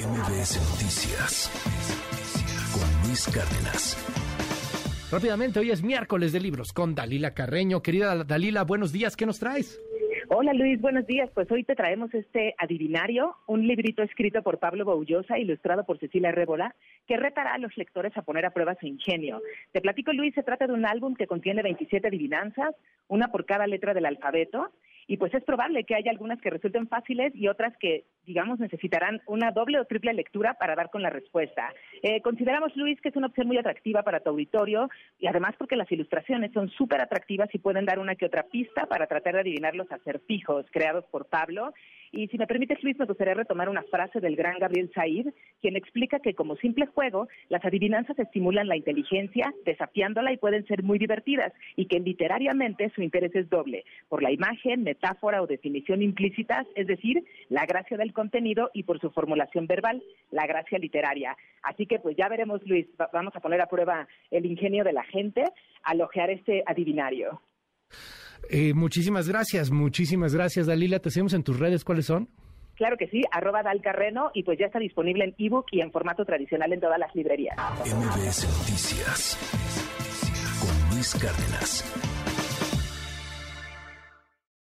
MBS Noticias con Luis Cárdenas. Rápidamente, hoy es miércoles de libros con Dalila Carreño. Querida Dalila, buenos días, ¿qué nos traes? Hola Luis, buenos días. Pues hoy te traemos este adivinario, un librito escrito por Pablo Baullosa, ilustrado por Cecilia Rébola, que retará a los lectores a poner a prueba su ingenio. Te platico Luis, se trata de un álbum que contiene 27 adivinanzas, una por cada letra del alfabeto, y pues es probable que haya algunas que resulten fáciles y otras que, digamos, necesitarán una doble o triple lectura para dar con la respuesta. Eh, consideramos, Luis, que es una opción muy atractiva para tu auditorio y además porque las ilustraciones son súper atractivas y pueden dar una que otra pista para tratar de adivinar los acertijos creados por Pablo y si me permites, Luis, me gustaría retomar una frase del gran Gabriel Said, quien explica que como simple juego, las adivinanzas estimulan la inteligencia, desafiándola y pueden ser muy divertidas, y que literariamente su interés es doble, por la imagen, metáfora o definición implícitas, es decir, la gracia del contenido y por su formulación verbal, la gracia literaria. Así que pues ya veremos, Luis, vamos a poner a prueba el ingenio de la gente al ojear este adivinario. Eh, muchísimas gracias, muchísimas gracias, Dalila. Te seguimos en tus redes, ¿cuáles son? Claro que sí, arroba Dalcarreno y pues ya está disponible en ebook y en formato tradicional en todas las librerías. MBS Noticias con.